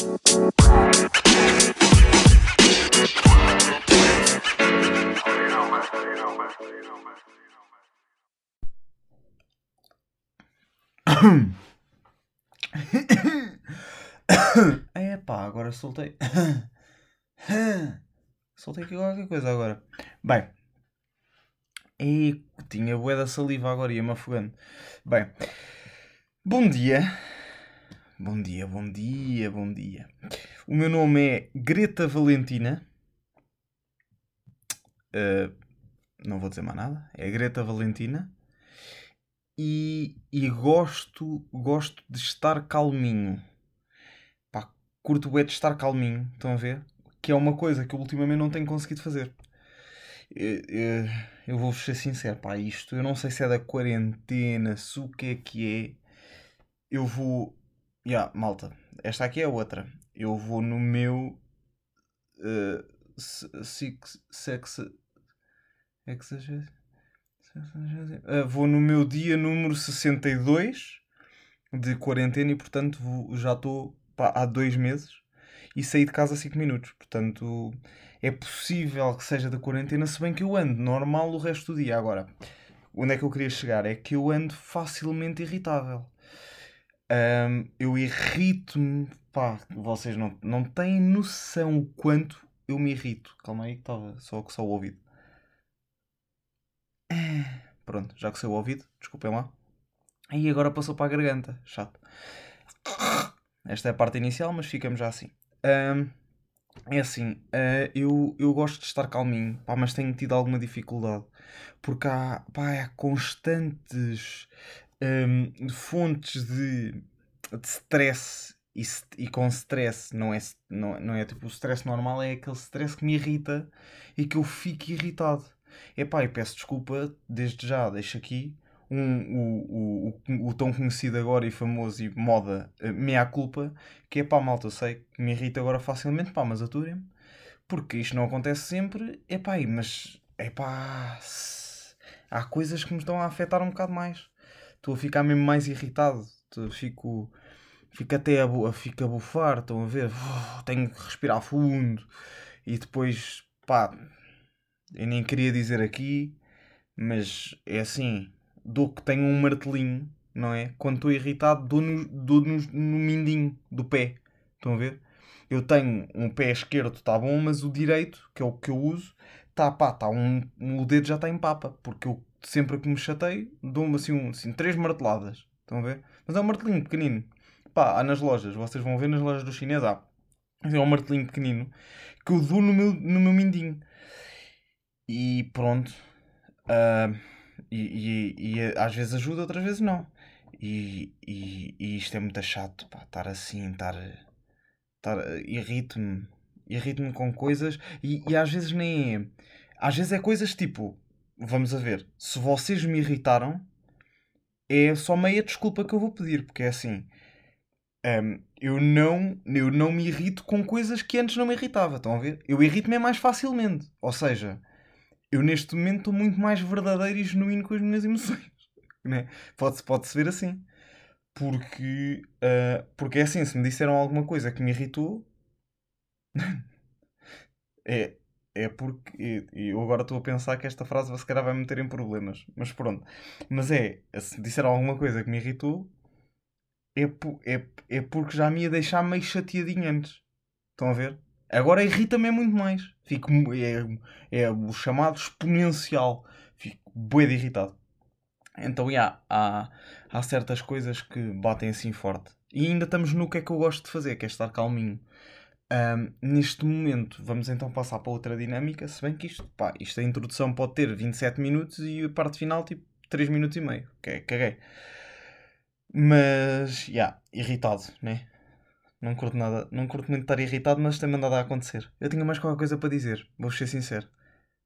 É pá, agora soltei. Soltei aqui qualquer coisa agora. Bem. E tinha bué da saliva agora, ia-me afogando. Bem. Bom dia. Bom dia, bom dia, bom dia. O meu nome é Greta Valentina. Uh, não vou dizer mais nada. É Greta Valentina. E, e gosto, gosto de estar calminho. Pá, curto bué de estar calminho. Estão a ver? Que é uma coisa que eu ultimamente não tenho conseguido fazer. Eu, eu, eu vou-vos ser sincero, pá, isto eu não sei se é da quarentena, se o que é que é. Eu vou. Yeah, malta, esta aqui é outra. Eu vou no meu. Uh, six, sex. Uh, vou no meu dia número 62 de quarentena e, portanto, vou, já estou há dois meses e saí de casa 5 minutos. Portanto, é possível que seja da quarentena, se bem que eu ando normal o resto do dia. Agora, onde é que eu queria chegar? É que eu ando facilmente irritável. Um, eu irrito-me, pá, vocês não, não têm noção o quanto eu me irrito. Calma aí que estava só só o ouvido. Pronto, já que saiu o ouvido, desculpem lá. E agora passou para a garganta, chato. Esta é a parte inicial, mas ficamos já assim. Um, é assim, uh, eu, eu gosto de estar calminho, pá, mas tenho tido alguma dificuldade. Porque há, pá, há constantes um, fontes de, de stress. E, e com stress não é, não, não é tipo o stress normal, é aquele stress que me irrita e que eu fico irritado. Epá, e peço desculpa desde já, deixo aqui um, o, o, o, tão conhecido agora e famoso e moda uh, meia culpa, que é pá, malta, eu sei que me irrita agora facilmente, pá, mas aturem-me, porque isto não acontece sempre, é pá, mas é pá, há coisas que me estão a afetar um bocado mais, estou a ficar mesmo mais irritado, fico, fico até a, fico a bufar, estão a ver, tenho que respirar fundo e depois, pá, eu nem queria dizer aqui, mas é assim dou que tenho um martelinho, não é? Quando estou irritado, dou, no, dou no, no mindinho do pé. Estão a ver? Eu tenho um pé esquerdo, está bom, mas o direito, que é o que eu uso, está pá, tá um, o dedo já está em papa. Porque eu sempre que me chatei, dou-me assim, um, assim três marteladas. Estão a ver? Mas é um martelinho pequenino. Pá, há nas lojas, vocês vão ver nas lojas do chinês, há. É um martelinho pequenino que eu dou no meu, no meu mindinho. E pronto. Uh, e, e, e, às vezes ajuda, outras vezes não. E, e, e isto é muito chato, pá, estar assim, estar. estar irrito-me. Irrito-me com coisas e, e às vezes nem é. Às vezes é coisas tipo. Vamos a ver. Se vocês me irritaram, é só meia desculpa que eu vou pedir, porque é assim. Um, eu, não, eu não me irrito com coisas que antes não me irritava. Estão a ver? Eu irrito-me mais facilmente. Ou seja, eu neste momento estou muito mais verdadeiro e genuíno com as minhas emoções. Né? Pode-se pode ver assim. Porque, uh, porque é assim, se me disseram alguma coisa que me irritou, é, é porque. Eu agora estou a pensar que esta frase se calhar vai me meter em problemas. Mas pronto. Mas é, se me disseram alguma coisa que me irritou, é, é, é porque já me ia deixar meio chateadinho antes. Estão a ver? Agora irrita-me muito mais. Fico, é, é o chamado exponencial. Fico bué de irritado. Então, yeah, há, há certas coisas que batem assim forte. E ainda estamos no que é que eu gosto de fazer, que é estar calminho. Um, neste momento, vamos então passar para outra dinâmica. Se bem que isto, pá, isto a introdução pode ter 27 minutos e a parte final, tipo, 3 minutos e meio. Ok, caguei. Mas, já, yeah, irritado, né? Não curto nada, não curto muito estar irritado, mas tem mandado a acontecer. Eu tinha mais qualquer coisa para dizer, vou ser sincero.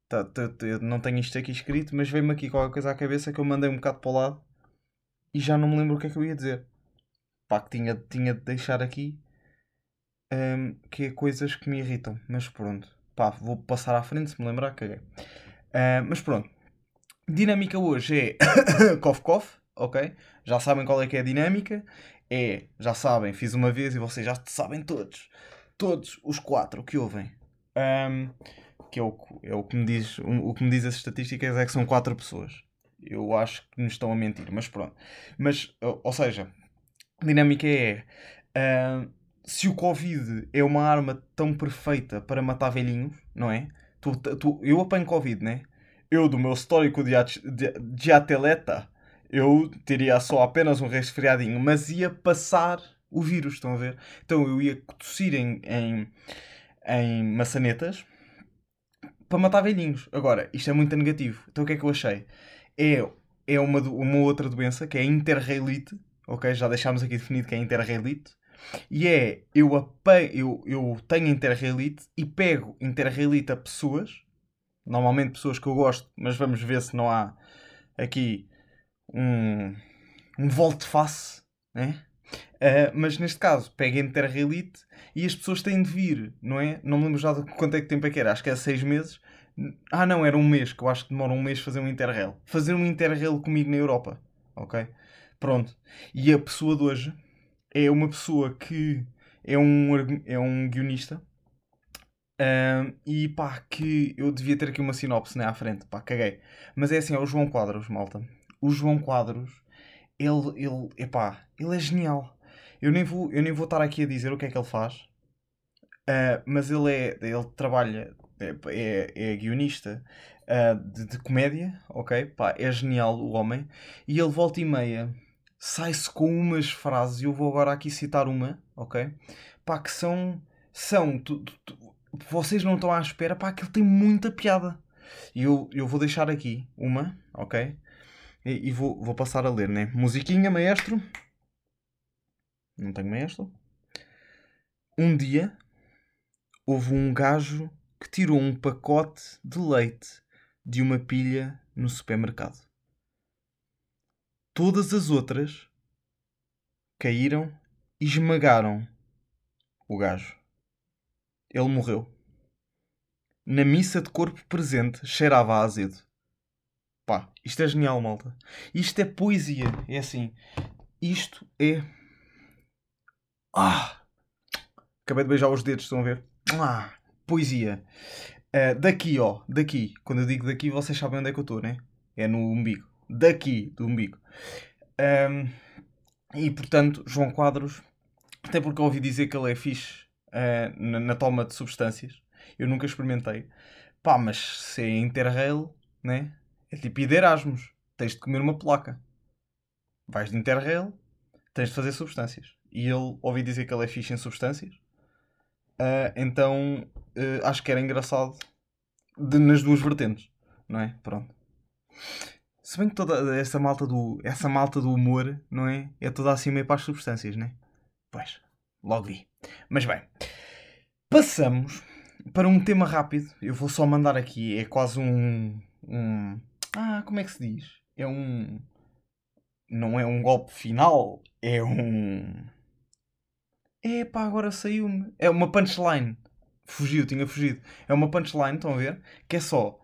Tá, tá, tá, eu não tenho isto aqui escrito, mas veio-me aqui qualquer coisa à cabeça que eu mandei um bocado para o lado e já não me lembro o que é que eu ia dizer. Pá, que tinha, tinha de deixar aqui um, que é coisas que me irritam, mas pronto. Pá, vou passar à frente se me lembrar, caguei. Uh, mas pronto. Dinâmica hoje é cof cof, ok? Já sabem qual é que é a dinâmica é, já sabem, fiz uma vez e vocês já sabem todos, todos os quatro que ouvem. Um, que é o, é o que me diz, o, que me diz as estatísticas é que são quatro pessoas. Eu acho que nos estão a mentir, mas pronto. Mas, ou seja, a dinâmica é. Uh, se o Covid é uma arma tão perfeita para matar velhinhos, não é? Tu, tu, eu apanho Covid, né? Eu, do meu histórico de, de, de atleta, eu teria só apenas um resfriadinho, mas ia passar o vírus, estão a ver? Então eu ia tossir em, em, em maçanetas para matar velhinhos. Agora, isto é muito negativo. Então o que é que eu achei? É, é uma, uma outra doença que é a interrailite, ok? Já deixámos aqui definido que é interrailite. E é, eu, eu, eu tenho interrailite e pego interrailite a pessoas, normalmente pessoas que eu gosto, mas vamos ver se não há aqui um, um volte-face, né? Uh, mas neste caso, pega interrailite e as pessoas têm de vir, não é? Não me lembro já de quanto é que tempo é que era, acho que é seis meses. Ah, não, era um mês, que eu acho que demora um mês fazer um interrail. Fazer um interrail comigo na Europa, ok? Pronto. E a pessoa de hoje é uma pessoa que é um, é um guionista um, e pá, que eu devia ter aqui uma sinopse né, à frente, pá, caguei. Mas é assim, é o João Quadros, malta. O João Quadros, ele, ele, epá, ele é genial. Eu nem, vou, eu nem vou estar aqui a dizer o que é que ele faz, uh, mas ele é, ele trabalha, é, é, é guionista uh, de, de, comédia, ok? Pá, é genial o homem. E ele volta e meia sai-se com umas frases, e eu vou agora aqui citar uma, ok? Pá, que são. são tu, tu, tu, vocês não estão à espera, pá, que ele tem muita piada. E eu, eu vou deixar aqui uma, ok? E, e vou, vou passar a ler, né? Musiquinha, maestro. Não tenho maestro. Um dia houve um gajo que tirou um pacote de leite de uma pilha no supermercado. Todas as outras caíram e esmagaram o gajo. Ele morreu. Na missa de corpo presente cheirava a azedo. Pá, isto é genial, malta. Isto é poesia. É assim. Isto é. Ah! Acabei de beijar os dedos, estão a ver? Ah! Poesia. Uh, daqui, ó. Daqui. Quando eu digo daqui, vocês sabem onde é que eu estou, né? É no umbigo daqui do umbigo. Um, e portanto, João Quadros, até porque ouvi dizer que ele é fixe uh, na, na, toma de substâncias, eu nunca experimentei. Pá, mas se é Interrail, né? É tipo ir de Erasmus, tens de comer uma placa. Vais de Interrail, tens de fazer substâncias. E ele ouvi dizer que ele é fixe em substâncias. Uh, então uh, acho que era engraçado de, nas duas vertentes, não é? Pronto. Se bem que toda essa malta do, essa malta do humor, não é? É toda assim meio para as substâncias, não é? Pois, logo vi. Mas bem, passamos para um tema rápido. Eu vou só mandar aqui, é quase um. um ah, como é que se diz? É um. Não é um golpe final, é um. Epá, agora saiu-me. É uma punchline. Fugiu, tinha fugido. É uma punchline, estão a ver? Que é só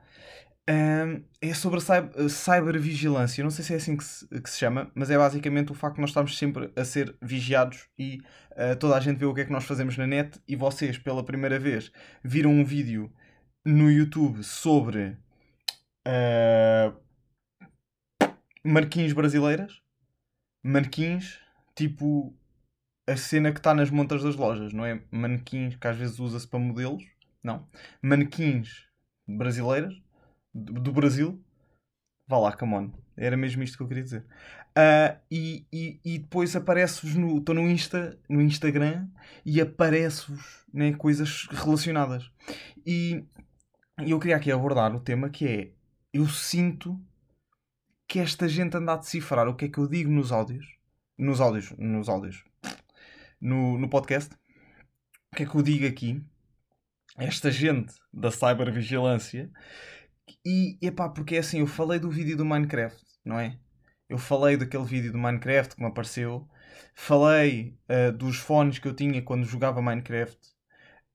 é sobre a cyber, cybervigilância. Não sei se é assim que se, que se, chama, mas é basicamente o facto de nós estarmos sempre a ser vigiados e uh, toda a gente vê o que é que nós fazemos na net e vocês, pela primeira vez, viram um vídeo no YouTube sobre uh, brasileiras. Marquins, tipo a cena que está nas montas das lojas, não é? Manequins que às vezes usa-se para modelos, não. Manequins brasileiras do Brasil. Vá lá, come on. Era mesmo isto que eu queria dizer. Uh, e, e, e, depois aparece-vos no. Estou no, Insta, no Instagram e aparece-vos né, coisas relacionadas. E, eu queria aqui abordar o tema que é. Eu sinto que esta gente anda a decifrar o que é que eu digo nos áudios. Nos áudios. Nos áudios. No, no podcast. O que é que eu digo aqui? Esta gente da cybervigilância e, epá, porque é assim, eu falei do vídeo do Minecraft, não é? Eu falei daquele vídeo do Minecraft que me apareceu. Falei uh, dos fones que eu tinha quando jogava Minecraft.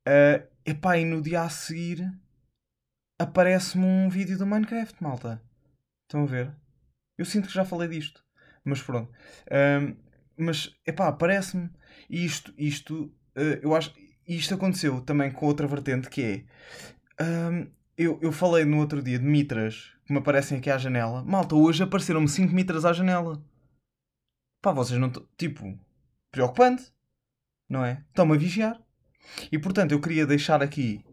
Uh, epá, e no dia a seguir aparece-me um vídeo do Minecraft, malta. Estão a ver? Eu sinto que já falei disto. Mas pronto. Um, mas, epá, parece-me. Isto, isto, uh, eu acho. Isto aconteceu também com outra vertente que é. Um, eu, eu falei no outro dia de mitras que me aparecem aqui à janela. Malta, hoje apareceram-me 5 mitras à janela. Pá, vocês não. Tipo, preocupante, não é? Estão-me a vigiar. E portanto, eu queria deixar aqui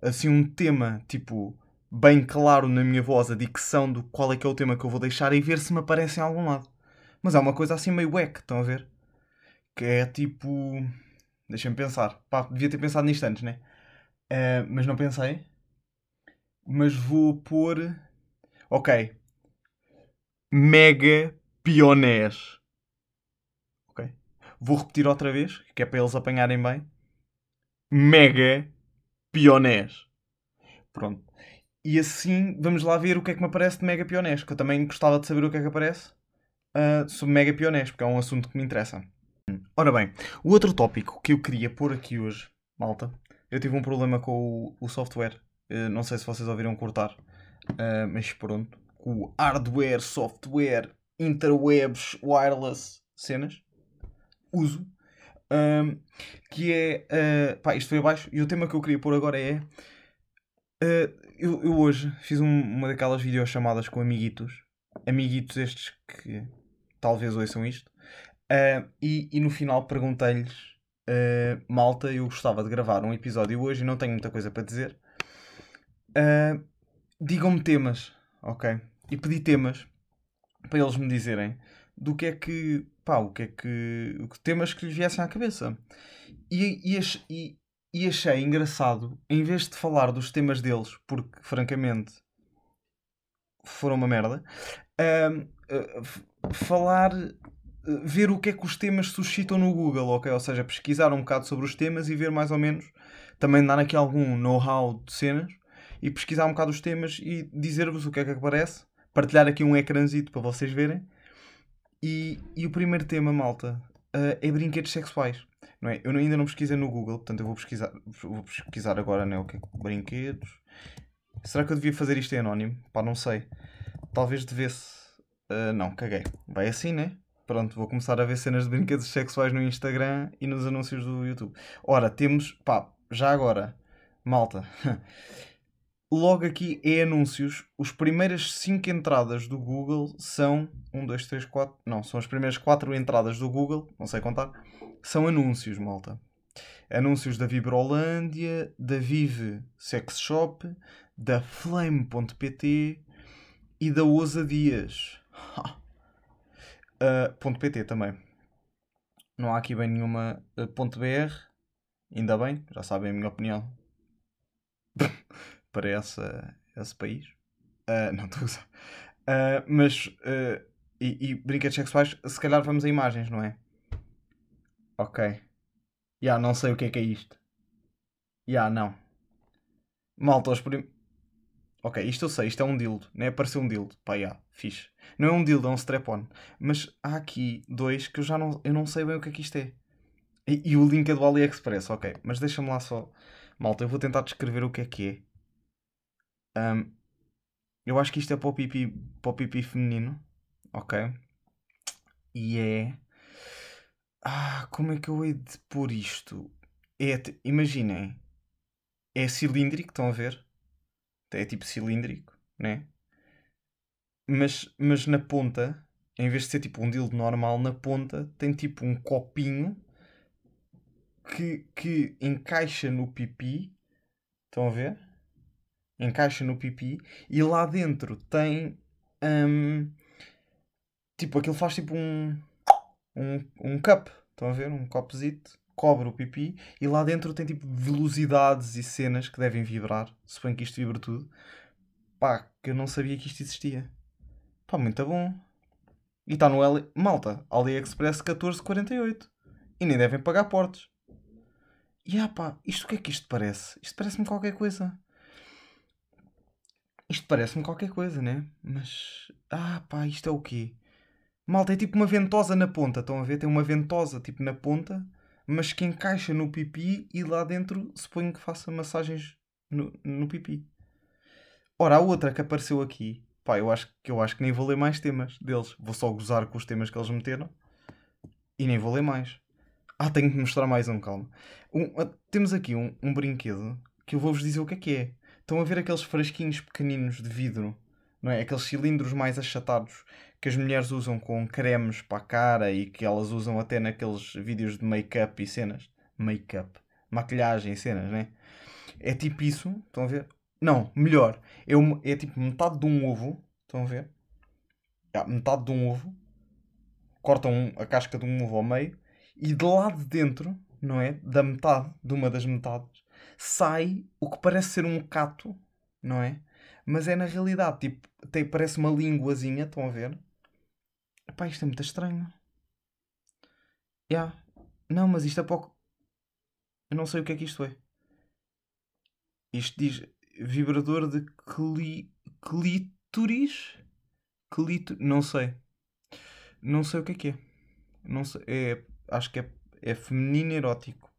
assim um tema, tipo, bem claro na minha voz, a dicção do qual é que é o tema que eu vou deixar e ver se me aparece em algum lado. Mas é uma coisa assim meio wack, estão a ver? Que é tipo. Deixem-me pensar. Pá, devia ter pensado nisto antes, né? Uh, mas não pensei. Mas vou pôr. Ok. Mega pionés. Ok. Vou repetir outra vez, que é para eles apanharem bem. Mega pionés. Pronto. E assim, vamos lá ver o que é que me aparece de Mega Pionés, que eu também gostava de saber o que é que aparece uh, sobre Mega Pionés, porque é um assunto que me interessa. Ora bem, o outro tópico que eu queria pôr aqui hoje, malta, eu tive um problema com o, o software. Uh, não sei se vocês ouviram cortar, uh, mas pronto. O hardware, software, interwebs, wireless, cenas, uso. Que é. Uh, pá, isto foi abaixo. E o tema que eu queria pôr agora é. Uh, eu, eu, hoje fiz um, uma daquelas videochamadas com amiguitos. Amiguitos estes que talvez ouçam isto. Uh, e, e, no final perguntei-lhes: Malta, eu gostava de gravar um episódio hoje e não tenho muita coisa para dizer. Digam-me temas, ok? E pedi temas para eles me dizerem do que é que pá, o que é que. temas que lhe viessem à cabeça. E, e, e, e achei engraçado, em vez de falar dos temas deles, porque francamente foram uma merda, uh, uh, falar. Uh, ver o que é que os temas suscitam no Google, ok? Ou seja, pesquisar um bocado sobre os temas e ver mais ou menos, também dar aqui algum know-how de cenas e pesquisar um bocado os temas e dizer-vos o que é que aparece, partilhar aqui um ecrãzito para vocês verem e, e o primeiro tema, malta, uh, é brinquedos sexuais. Não é? Eu ainda não pesquisei no Google, portanto eu vou pesquisar, vou pesquisar agora né, o que é brinquedos. Será que eu devia fazer isto em anónimo? Pá, não sei. Talvez devesse. Uh, não, caguei. Vai assim, né? Pronto, vou começar a ver cenas de brinquedos sexuais no Instagram e nos anúncios do YouTube. Ora, temos. Pá, já agora, malta. Logo aqui é anúncios. As primeiras 5 entradas do Google são 1, 2, 3, 4. Não, são as primeiras 4 entradas do Google, não sei contar. São anúncios, malta. Anúncios da Vibrolândia, da Vive Sex Shop, da Flame.pt e da Ousadias. uh, .pt também. Não há aqui bem nenhuma uh, .br. Ainda bem, já sabem a minha opinião para essa, esse país. Uh, não estou a usar. Uh, mas, uh, e, e brinquedos sexuais, se calhar vamos a imagens, não é? Ok. Já, yeah, não sei o que é que é isto. Já, yeah, não. Malta, os prim... Ok, isto eu sei, isto é um dildo, né? Apareceu um dildo. Pá, yeah, fixe. Não é um dildo, é um strap-on. Mas há aqui dois que eu já não, eu não sei bem o que é que isto é. E, e o link é do AliExpress, ok. Mas deixa-me lá só. Malta, eu vou tentar descrever o que é que é. Um, eu acho que isto é para o pipi, para o pipi feminino. Ok. E é. Ah, como é que eu hei de pôr isto? É, imaginem. É cilíndrico, estão a ver? É tipo cilíndrico, né? Mas, mas na ponta, em vez de ser tipo um dildo normal, na ponta tem tipo um copinho que, que encaixa no pipi. Estão a ver? Encaixa no pipi e lá dentro tem um, tipo aquilo faz tipo um, um, um cup, estão a ver? Um copzito, cobre o pipi e lá dentro tem tipo velocidades e cenas que devem vibrar. Suponho que isto vibra tudo. Pá, que eu não sabia que isto existia. Pá, muito bom. E está no L... Malta, AliExpress 14,48. E nem devem pagar portos. E ah pá, isto o que é que isto parece? Isto parece-me qualquer coisa. Isto parece-me qualquer coisa, né? Mas. Ah, pá, isto é o quê? Malta, é tipo uma ventosa na ponta, estão a ver? Tem uma ventosa tipo na ponta, mas que encaixa no pipi e lá dentro suponho que faça massagens no, no pipi. Ora, a outra que apareceu aqui, pá, eu acho, que eu acho que nem vou ler mais temas deles. Vou só gozar com os temas que eles meteram. E nem vou ler mais. Ah, tenho que mostrar mais um, calma. Um, ah, temos aqui um, um brinquedo que eu vou-vos dizer o que é que é. Estão a ver aqueles frasquinhos pequeninos de vidro, não é? Aqueles cilindros mais achatados que as mulheres usam com cremes para a cara e que elas usam até naqueles vídeos de make-up e cenas. Make-up. Maquilhagem e cenas, né? É tipo isso, estão a ver? Não, melhor. É, uma, é tipo metade de um ovo, estão a ver? É, metade de um ovo. Cortam a casca de um ovo ao meio e de lá de dentro, não é? Da metade, de uma das metades, sai o que parece ser um cato, não é? Mas é na realidade, tipo, tem, parece uma linguazinha, estão a ver? Epá, isto é muito estranho. Yeah. Não, mas isto é pouco. Eu não sei o que é que isto é. Isto diz vibrador de cli... clítoris? Clito... Não sei. Não sei o que é que é. Não sei. É... Acho que é, é feminino erótico.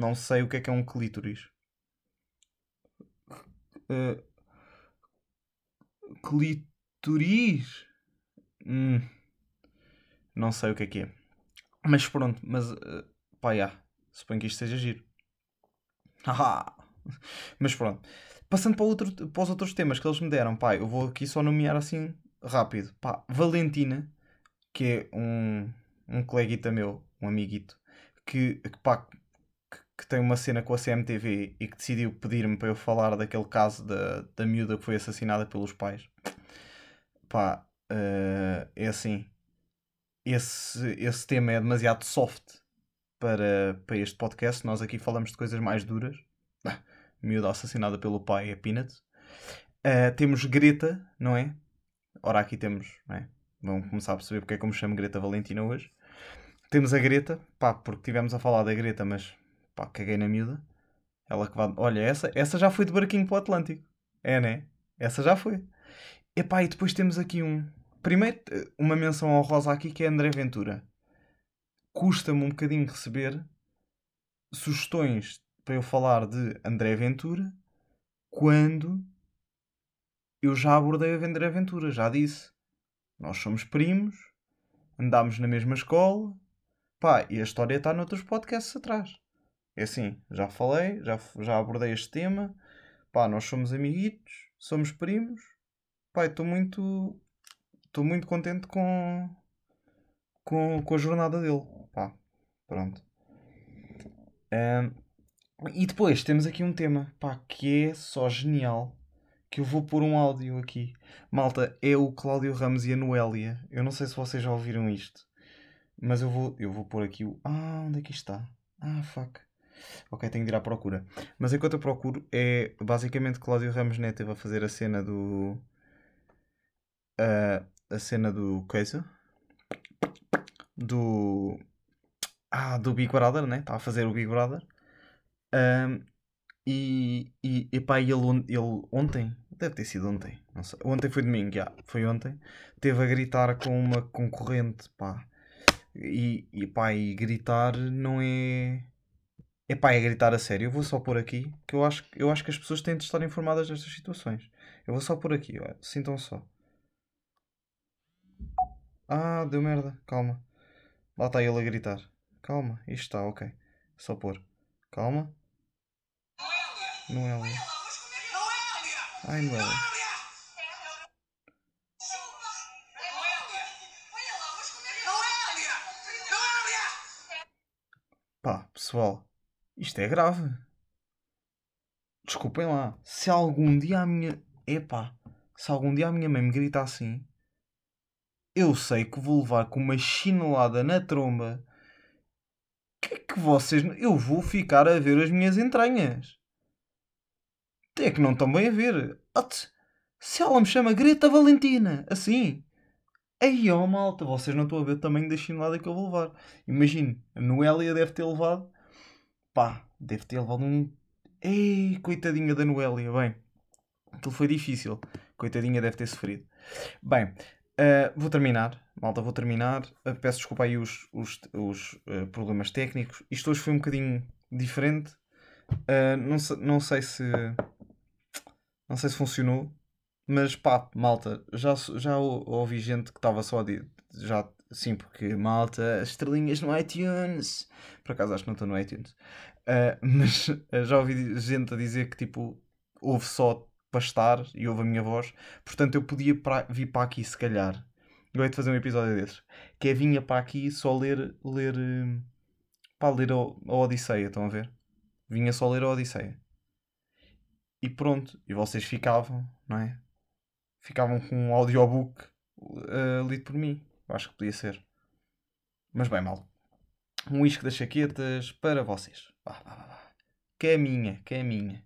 Não sei o que é que é um clítoris. Uh... Hum. Não sei o que é que é. Mas pronto, mas uh, pá, já. Suponho que isto seja giro. Haha! Mas pronto. Passando para, outro, para os outros temas que eles me deram, pá, eu vou aqui só nomear assim rápido. Pá, Valentina, que é um, um coleguita meu, um amiguito, que, que pá, que, tem uma cena com a CMTV e que decidiu pedir-me para eu falar daquele caso da, da miúda que foi assassinada pelos pais. Pá, uh, é assim. Esse, esse tema é demasiado soft para, para este podcast. Nós aqui falamos de coisas mais duras. Miúda assassinada pelo pai é Peanut. Uh, temos Greta, não é? Ora, aqui temos, não é? Vão começar a perceber porque é que eu me chamo Greta Valentina hoje. Temos a Greta, pá, porque tivemos a falar da Greta, mas pá, caguei na miúda. Ela que vai. Olha, essa, essa já foi de barquinho para o Atlântico. É, né? Essa já foi. Epá, e depois temos aqui um. Primeiro, uma menção honrosa aqui que é André Ventura custa-me um bocadinho receber sugestões para eu falar de André Ventura quando eu já abordei a André Ventura, já disse. Nós somos primos, andámos na mesma escola, pá, e a história está noutros podcasts atrás. É assim, já falei, já, já abordei este tema, pá, nós somos amiguitos, somos primos, pá, estou muito, estou muito contente com, com, com a jornada dele. Pá, pronto. Um, e depois temos aqui um tema, pá, que é só genial. Que eu vou pôr um áudio aqui. Malta, é o Cláudio Ramos e a Noélia. Eu não sei se vocês já ouviram isto. Mas eu vou, eu vou pôr aqui o. Ah, onde é que está? Ah, fuck. Ok, tenho de ir à procura. Mas enquanto eu procuro, é basicamente Cláudio Ramos Neto teve a fazer a cena do. Uh, a cena do. Coisa? Do ah, do Big Brother, né? Estava a fazer o Big Brother. Um, e, e, epá, ele, ele ontem, deve ter sido ontem, não sei. Ontem foi domingo, já, foi ontem. Teve a gritar com uma concorrente, pá. E, e pá, e gritar não é. Epá, é gritar a sério. Eu vou só pôr aqui, que eu acho, eu acho que as pessoas têm de estar informadas destas situações. Eu vou só pôr aqui, ó. sintam só. Ah, deu merda, calma. Lá está ele a gritar. Calma, isto está ok. Só pôr. Calma. Noélia. Ai, Noélia. Pá, pessoal, isto é grave. Desculpem lá. Se algum dia a minha. Epá, se algum dia a minha mãe me grita assim, eu sei que vou levar com uma chinelada na tromba que é que vocês. Eu vou ficar a ver as minhas entranhas. É que não estão bem a ver. Se ela me chama Greta Valentina, assim. Aí, ó, oh, malta, vocês não estão a ver o tamanho da chinelada que eu vou levar. Imagine, a Noélia deve ter levado. Pá, deve ter levado um. Ei, coitadinha da Noélia. Bem, aquilo foi difícil. Coitadinha deve ter sofrido. Bem, Uh, vou terminar, malta, vou terminar. Uh, peço desculpa aí os, os, os uh, problemas técnicos. Isto hoje foi um bocadinho diferente. não, se, não sei se. Não sei se funcionou. Mas pá, malta, já, já ouvi gente que estava só a. Já Sim, porque malta, estrelinhas no iTunes. Por acaso acho que não estou no iTunes. Uh, mas já ouvi gente a dizer que tipo, ouve só para estar e ouve a minha voz. Portanto, eu podia pra, vir para aqui se calhar. Eu fazer um episódio desses. Que é vinha para aqui só ler. ler para ler a, a Odisseia, estão a ver? Vinha só ler a Odisseia. E pronto. E vocês ficavam, não é? Ficavam com um audiobook uh, lido por mim. Eu acho que podia ser. Mas bem, mal. Um uísque das chaquetas para vocês. Vá, vá. Que é minha, que é minha.